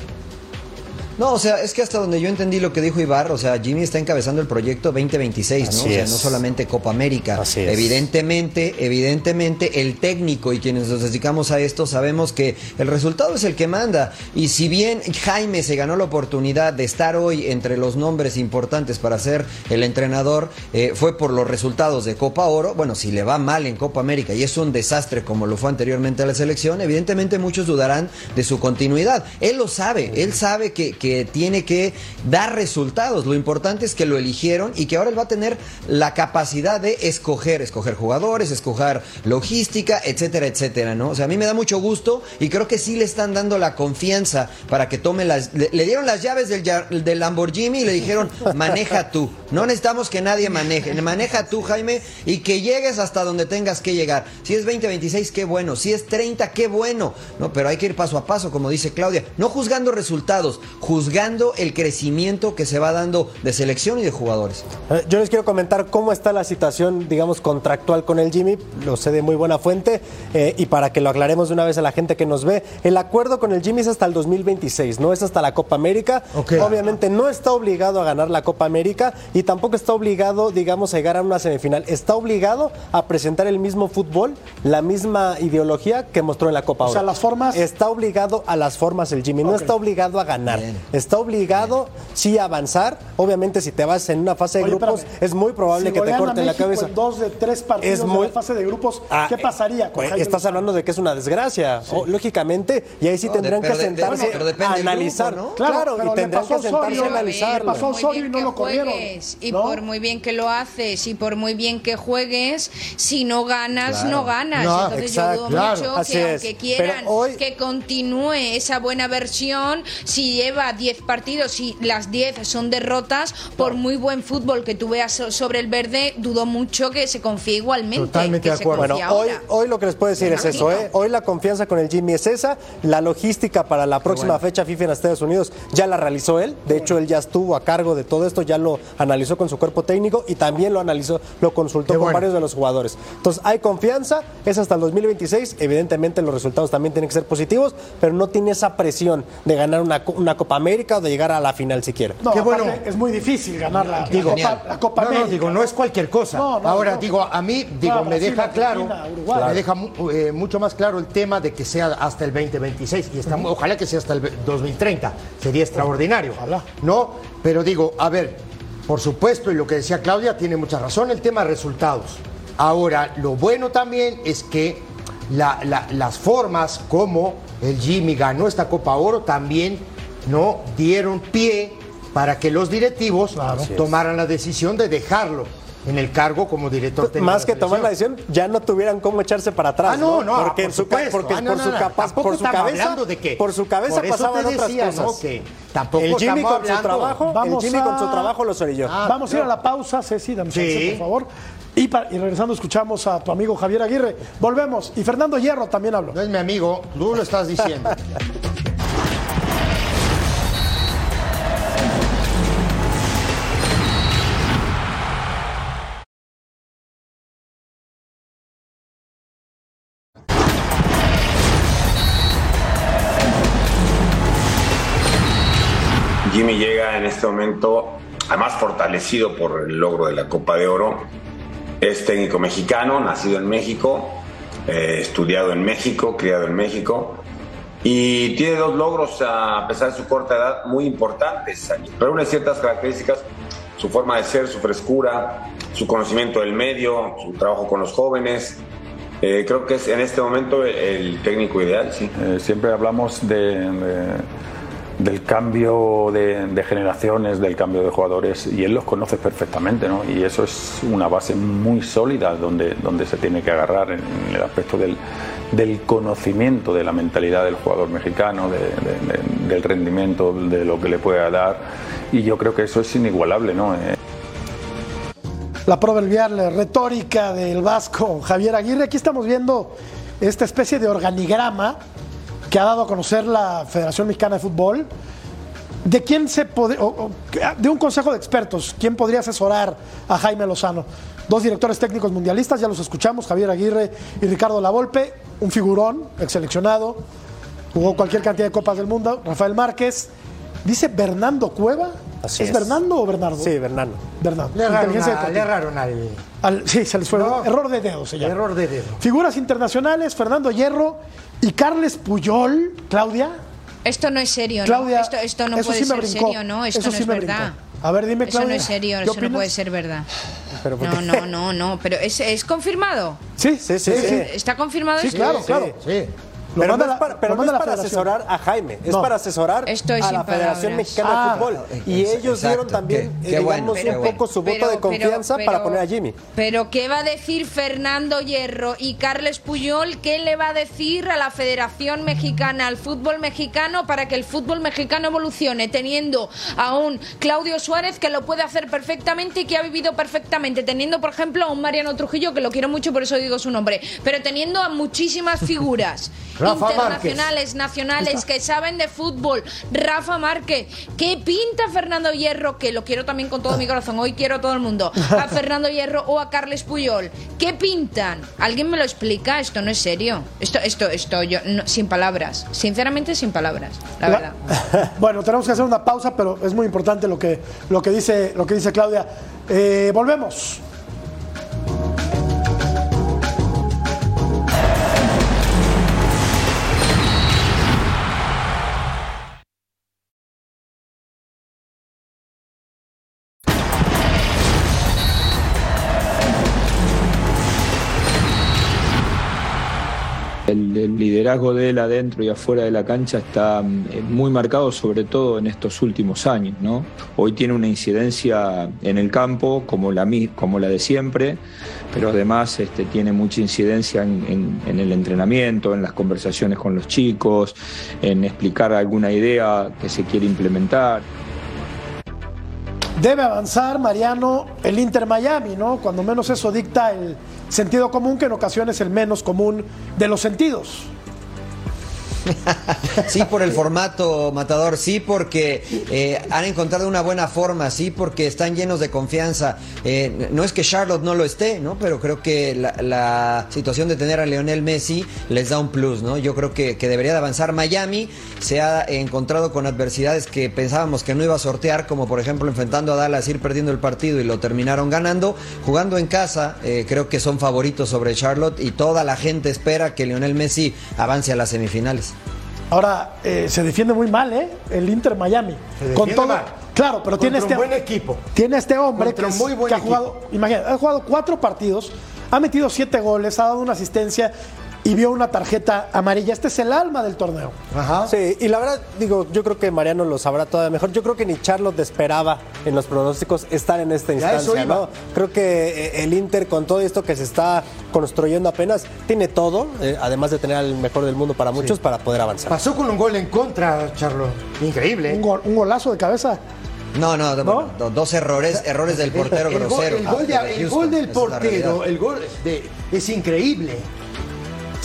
No, o sea, es que hasta donde yo entendí lo que dijo Ibar, o sea, Jimmy está encabezando el proyecto 2026, ¿no? O sea, es. no solamente Copa América. Así es. Evidentemente, evidentemente, el técnico y quienes nos dedicamos a esto sabemos que el resultado es el que manda. Y si bien Jaime se ganó la oportunidad de estar hoy entre los nombres importantes para ser el entrenador, eh, fue por los resultados de Copa Oro. Bueno, si le va mal en Copa América y es un desastre como lo fue anteriormente a la selección, evidentemente muchos dudarán de su continuidad. Él lo sabe, él sabe que, que tiene que dar resultados. Lo importante es que lo eligieron y que ahora él va a tener la capacidad de escoger, escoger jugadores, escoger logística, etcétera, etcétera, ¿no? O sea, a mí me da mucho gusto y creo que sí le están dando la confianza para que tome las... Le, dieron las llaves del, Lamborghini y le dijeron, maneja tú. No necesitamos que nadie maneje. Maneja tú, Jaime, y que llegues hasta donde tengas que llegar. Si es 2026, qué bueno. Si es 30, qué bueno. No, pero hay que ir paso a paso, como dice Claudia. No juzgando resultados, juzgando el crecimiento que se va dando de selección y de jugadores. Eh, Yo les quiero comentar cómo está la situación, digamos, contractual con el Jimmy. Lo sé de muy buena fuente. eh, y para que lo aclaremos de una vez a la gente que nos ve, el acuerdo con el Jimmy es hasta el 2026, no es hasta la Copa América. Obviamente no está obligado a ganar la Copa América y tampoco está obligado, digamos, a llegar a una semifinal. Está obligado a presentar el mismo fútbol, la misma ideología que mostró en la Copa O sea, las formas- Está obligado a las formas el Jimmy, no está obligado a ganar. Bien. Está obligado, sí, a avanzar. Obviamente, si te vas en una fase de Oye, grupos, espérame. es muy probable Si que te corten la cabeza. en dos de tres partidos Es muy- de la fase de grupos, Ah, ¿qué pasaría con pues, Estás hablando de que es una desgracia, o- lógicamente, y ahí sí No, tendrán de- que de- de- sentarse a grupo, analizar. ¿no? Claro, Claro, pero y tendrán que sentarse Osorio, a Pero analizarlo. pasó Osorio y no que lo corrieron, y ¿no? por muy bien que lo haces y por muy bien que juegues, si no ganas, no ganas. No, Entonces exacto, yo dudo mucho que aunque quieran que continúe esa buena versión, si lleva 10 partidos y las 10 son derrotas, por muy buen fútbol que tú veas so- sobre el verde, dudo mucho que se confíe igualmente. Totalmente de acuerdo. Bueno, hoy, hoy lo que les puedo decir Me es eso. ¿eh? Hoy la confianza con el Jimmy es esa. La logística para la próxima fecha FIFA en Estados Unidos ya la realizó él. De hecho, él ya estuvo a cargo de todo esto, ya lo analizó con su cuerpo técnico y también lo analizó, lo consultó Qué con bueno. varios de los jugadores. Entonces, hay confianza, es hasta el 2026. Evidentemente, los resultados también tienen que ser positivos, pero no tiene esa presión de ganar una, una Copa América o de llegar a la final siquiera. No, Qué bueno. es muy difícil ganar la, la Digo, Copa, la Copa no, no, América. digo, no es cualquier cosa. No, no, Ahora, no. digo, a mí, digo, me Brasil, deja claro, me deja mu- eh, mucho más claro el tema de que sea hasta el 2026 y está, ojalá que sea hasta el 2030, sería extraordinario. Ojalá. No, pero digo, a ver, por supuesto, y lo que decía Claudia tiene mucha razón, el tema de resultados. Ahora, lo bueno también es que la- la- las formas como el Jimmy ganó esta Copa Oro también no dieron pie para que los directivos tomaran la decisión de dejarlo en el cargo como director técnico. Más que tomar la decisión, ya no tuvieran cómo echarse para atrás. Ah, no, no, porque por en su, porque Ah, no, por no, su no, capaz, tampoco por su estamos cabeza, hablando de que- por su cabeza pasaban otras cosas. ¿no? que tampoco el Jimmy con su trabajo, Vamos el Jimmy con su trabajo los orilló. Ah, Vamos a ir a la pausa, Ceci, dame Sí. chance, por favor. Y, y regresando escuchamos a tu amigo Javier Aguirre. Volvemos. Y Fernando Hierro también habló. No es mi amigo, tú lo estás diciendo. *laughs* este momento, además fortalecido por el logro de la Copa de Oro. Es técnico mexicano, nacido en México, eh, estudiado en México, criado en México. Y tiene dos logros, a pesar de su corta edad, muy importantes. Reúne ciertas características, su forma de ser, su frescura, su conocimiento del medio, su trabajo con los jóvenes. Eh, creo que es en este momento el, el técnico ideal, sí. Eh, siempre hablamos de, de- del cambio de, generaciones, del cambio de jugadores, y él los conoce perfectamente, ¿no? Y eso es una base muy sólida donde, donde se tiene que agarrar en, el aspecto del, del conocimiento de la mentalidad del jugador mexicano, de- de- de- del rendimiento, de lo que le pueda dar, y yo creo que eso es inigualable, ¿no? Eh, la proverbial retórica del vasco Javier Aguirre. Aquí estamos viendo esta especie de organigrama que ha dado a conocer la Federación Mexicana de Fútbol. ¿De quién se o- de un consejo de expertos, quién podría asesorar a Jaime Lozano? Dos directores técnicos mundialistas, ya los escuchamos, Javier Aguirre y Ricardo Lavolpe, un figurón, ex seleccionado, jugó cualquier cantidad de copas del mundo, Rafael Márquez, dice Bernardo Cueva, Así ¿es, es. Bernardo o Bernardo? Sí, Bernardo. Bernardo. Le erraron, Inteligencia a- le deportiva. erraron al Al- sí, se les fue. No. Error de dedo se llama. error de dedo. Figuras internacionales, Fernando Hierro y Carles Puyol, Claudia. Esto no es serio, ¿no? Claudia, Esto, esto no eso puede sí ser brincó. serio, ¿no? Esto Eso no sí es me verdad. brincó. A ver, dime, Eso Claudia. no es serio, ¿qué eso no puede ser verdad. Pero ¿por No, no, no, no. Pero ¿es, es confirmado? Sí, Sí, sí, sí. ¿Está confirmado Sí, esto? claro, Sí, claro. Sí. Lo pero manda no es para, pero lo no es para asesorar a Jaime, es No. para asesorar Estoy a la Federación palabras. Mexicana Ah, de Fútbol. Y exacto, ellos dieron también, Qué- eh, qué digamos, bueno, qué un bueno. poco su voto de confianza para poner a Jimmy. Pero ¿qué va a decir Fernando Hierro y Carles Puyol? ¿Qué le va a decir a la Federación Mexicana, al fútbol mexicano, para que el fútbol mexicano evolucione, teniendo a un Claudio Suárez que lo puede hacer perfectamente y que ha vivido perfectamente, teniendo, por ejemplo, a un Mariano Trujillo, que lo quiero mucho, por eso digo su nombre, pero teniendo a muchísimas figuras *laughs* Rafa internacionales, nacionales, que saben de fútbol. Rafa Márquez, ¿qué pinta Fernando Hierro? Que lo quiero también con todo mi corazón, hoy quiero a todo el mundo. A *laughs* Fernando Hierro o a Carles Puyol. ¿Qué pintan? ¿Alguien me lo explica? Esto no es serio. Esto, esto, esto, yo, no- sin palabras. Sinceramente, sin palabras, la verdad. *laughs* bueno, tenemos que hacer una pausa, pero es muy importante lo que, lo que, dice, lo que dice Claudia. Eh, volvemos. El, liderazgo de él adentro y afuera de la cancha está mm, muy marcado, sobre todo en estos últimos años. ¿no? Hoy tiene una incidencia en el campo como la, de siempre, pero además este, tiene mucha incidencia en, en- en el entrenamiento, en las conversaciones con los chicos, en explicar alguna idea que se quiere implementar. Debe avanzar, Mariano, el Inter Miami, ¿no? Cuando menos eso dicta el sentido común, que en ocasiones es el menos común de los sentidos. *laughs* Sí, por el formato, Matador, sí, porque eh, han encontrado una buena forma, sí, porque están llenos de confianza. Eh, no es que Charlotte no lo esté, ¿no? Pero creo que la, situación de tener a Leonel Messi les da un plus, ¿no? Yo creo que, debería de avanzar. Miami se ha encontrado con adversidades que pensábamos que no iba a sortear, como por ejemplo enfrentando a Dallas, ir perdiendo el partido y lo terminaron ganando. Jugando en casa, eh, creo que son favoritos sobre Charlotte y toda la gente espera que Leonel Messi avance a las semifinales. Ahora, eh, se defiende muy mal, ¿eh? El Inter Miami. Se Con todo. mal. Claro, pero tiene este. un buen equipo. Tiene este hombre que, muy buen que ha jugado. Imagínate, ha jugado cuatro partidos, ha metido siete goles, ha dado una asistencia y vio una tarjeta amarilla. Este es el alma del torneo. Ajá. Sí, y la verdad, digo, yo creo que Mariano lo sabrá todavía mejor. Yo creo que ni Charlotte esperaba en los pronósticos estar en esta instancia, iba. ¿no? Creo que eh, el Inter, con todo esto que se está construyendo apenas, tiene todo, eh, además de tener al mejor del mundo para muchos, para poder avanzar. Pasó con un gol en contra, Charlo. Increíble. Un, gol- un golazo de cabeza. No, no, bueno, do- dos errores, errores del portero el, gol, grosero. el gol de- de el gol del portero, el gol de- es increíble.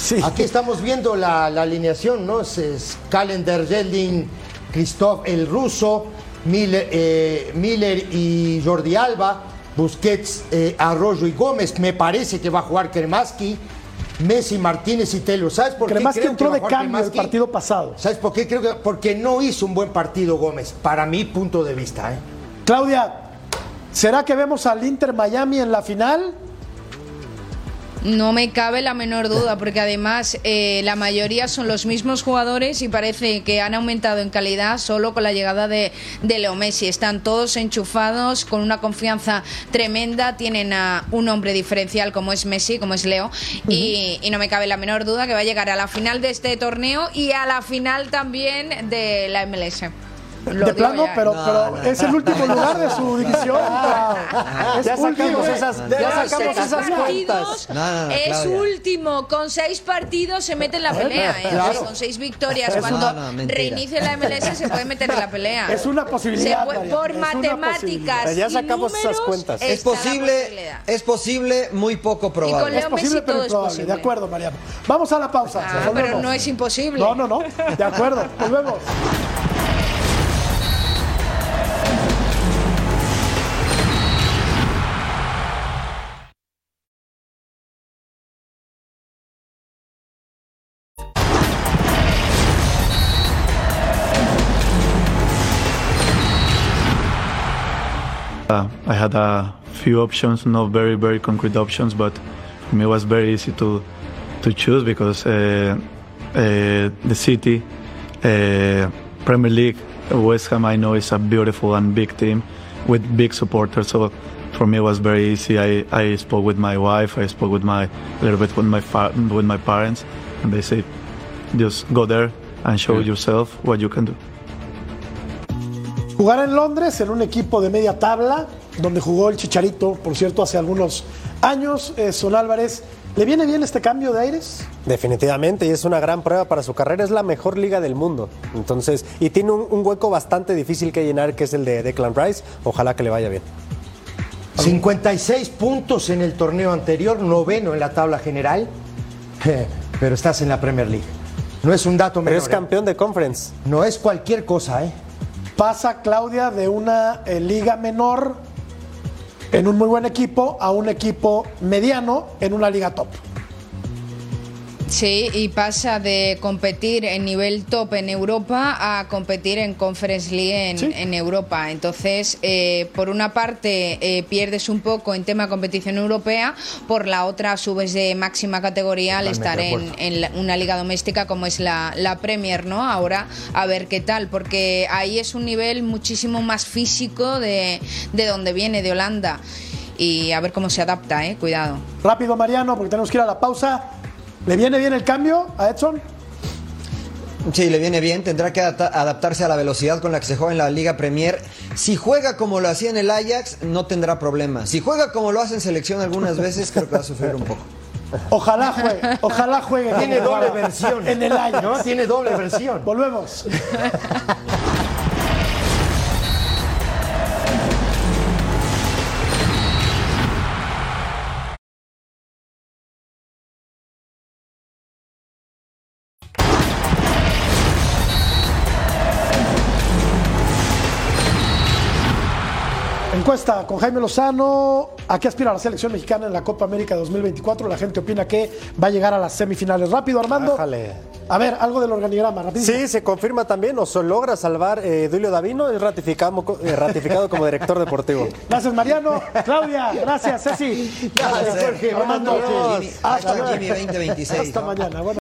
Sí. Aquí estamos viendo la, la alineación, ¿no? Es, es Calendar, Yeldin, Christoph el ruso, Miller, eh, Miller y Jordi Alba, Busquets, eh, Arroyo y Gómez. Me parece que va a jugar Kremaski, Messi, Martínez y Taylor. ¿Sabes por qué que creo entró a de cambio el partido pasado. ¿Sabes por qué? Creo que porque no hizo un buen partido Gómez, para mi punto de vista. ¿eh? Claudia, ¿será que vemos al Inter Miami en la final? No me cabe la menor duda, porque además eh, la mayoría son los mismos jugadores y parece que han aumentado en calidad solo con la llegada de, de Leo Messi. Están todos enchufados, con una confianza tremenda, tienen a un hombre diferencial como es Messi, como es Leo, y, y no me cabe la menor duda que va a llegar a la final de este torneo y a la final también de la MLS. Lo de plano, ya, ¿eh? pero, No, pero no. es el último lugar de su división. *laughs* Es Ya sacamos último. esas- ya Con sacamos seis esas partidos, cuentas. No, no, no, es último. Con seis partidos se mete en la pelea. ¿eh? Claro. Con seis victorias. Es Cuando una- reinicie la MLS se puede meter en la pelea. Es una posibilidad, Se puede- por es una matemáticas. posibilidad. Ya sacamos esas números, cuentas. Es posible, es posible, muy poco Y con probable. Leo Es posible, Messi pero todo es improbable. posible. De acuerdo, Mariano. Vamos a la pausa. Ah, pero no es imposible. No, no, no. De acuerdo. Volvemos. Uh, I had a few options, not very very concrete options, but for me it was very easy to to choose because uh, uh, the city, uh, Premier League, West Ham, I know is a beautiful and big team with big supporters. So for me it was very easy. I, I spoke with my wife, I spoke with my a little bit with my fa- with my parents, and they said, just go there and show yourself what you can do. Jugar en Londres en un equipo de media tabla, donde jugó el Chicharito, por cierto, hace algunos años. Eh, Son Álvarez, ¿le viene bien este cambio de aires? Definitivamente, y es una gran prueba para su carrera. Es la mejor liga del mundo. Entonces, y tiene un, un hueco bastante difícil que llenar, que es el de Declan Rice. Ojalá que le vaya bien. 56 puntos en el torneo anterior, noveno en la tabla general, *laughs* pero estás en la Premier League. No es un dato Pero menor. es ¿eh? campeón de conference. No es cualquier cosa, ¿eh? Pasa Claudia de una eh, liga menor en un muy buen equipo a un equipo mediano en una liga top. Sí, y pasa de competir en nivel top en Europa a competir en Conference League en, Sí. en Europa. Entonces, eh, por una parte eh, pierdes un poco en tema competición europea, por la otra subes de máxima categoría al estar en, en la- una liga doméstica como es la, la Premier, ¿no? Ahora a ver qué tal, porque ahí es un nivel muchísimo más físico de, de donde viene, de Holanda. Y a ver cómo se adapta, ¿eh? Cuidado. Rápido, Mariano, porque tenemos que ir a la pausa. ¿Le viene bien el cambio a Edson? Sí, le viene bien, tendrá que adapta- adaptarse a la velocidad con la que se juega en la Liga Premier. Si juega como lo hacía en el Ajax, no tendrá problema. Si juega como lo hace en selección algunas veces, creo que va a sufrir un poco. Ojalá juegue, ojalá juegue. Tiene doble versión. En el año. ¿no? Tiene doble versión. Volvemos. Encuesta con Jaime Lozano. ¿A qué aspira la selección mexicana en la Copa América 2024? La gente opina que va a llegar a las semifinales. Rápido, Armando. Bájale. A ver, algo del organigrama, rapidísimo. Sí, se confirma también, o se logra salvar eh, Duilio Davino, es ratificado, eh, ratificado como director deportivo. *laughs* Gracias, Mariano. Claudia, gracias, Ceci. Gracias, Jorge. Armando. Noches. Jimmy, 2026. Hasta mañana.